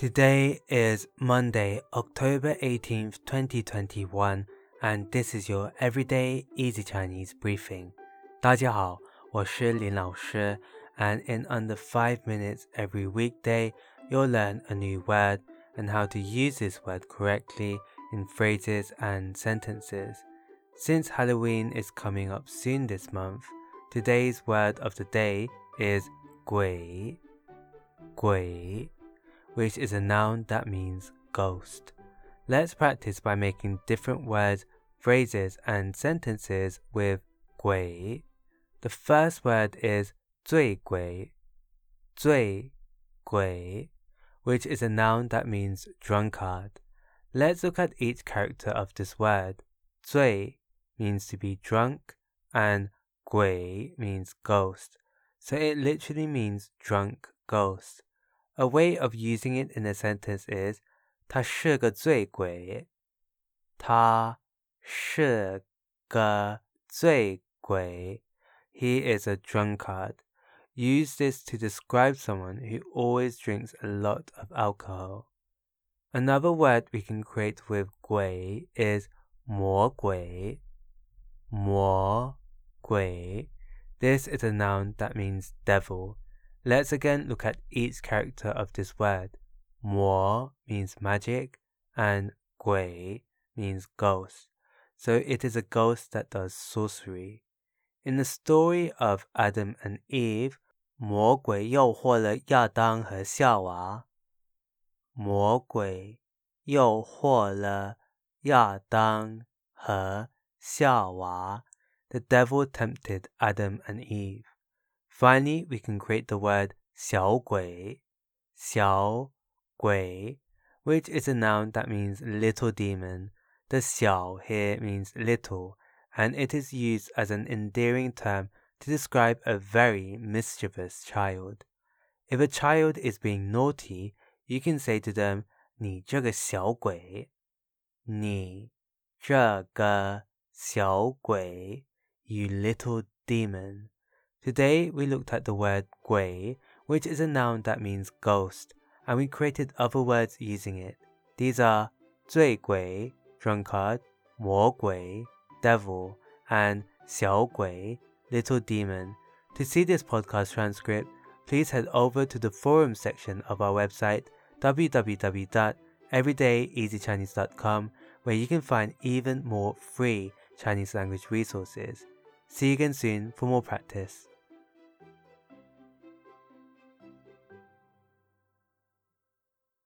Today is Monday, October 18th, 2021, and this is your everyday easy Chinese briefing. 大家好，我是林老师, and in under 5 minutes every weekday, you'll learn a new word and how to use this word correctly in phrases and sentences. Since Halloween is coming up soon this month, today's word of the day is 鬼,鬼 which is a noun that means ghost. Let's practice by making different words, phrases, and sentences with gui. The first word is 醉鬼,醉鬼, which is a noun that means drunkard. Let's look at each character of this word. 醉 means to be drunk and 鬼 means ghost. So it literally means drunk ghost. A way of using it in a sentence is 他是个醉鬼。他是个醉鬼。He is a drunkard. Use this to describe someone who always drinks a lot of alcohol. Another word we can create with 鬼 is 魔鬼。魔鬼. This is a noun that means devil. Let's again look at each character of this word. Mo means magic and gui means ghost. So it is a ghost that does sorcery. In the story of Adam and Eve, 魔鬼诱惑了亚当和夏娃。魔鬼诱惑了亚当和夏娃。The devil tempted Adam and Eve. Finally, we can create the word 小鬼,小鬼, which is a noun that means little demon. The 小 here means little, and it is used as an endearing term to describe a very mischievous child. If a child is being naughty, you can say to them, 你这个小鬼,你这个小鬼, you little demon. Today we looked at the word gui, which is a noun that means ghost, and we created other words using it. These are 醉鬼, drunkard, 魔鬼, devil, and 小鬼, little demon. To see this podcast transcript, please head over to the forum section of our website www.everydayeasychinese.com where you can find even more free Chinese language resources. See you again soon for more practice.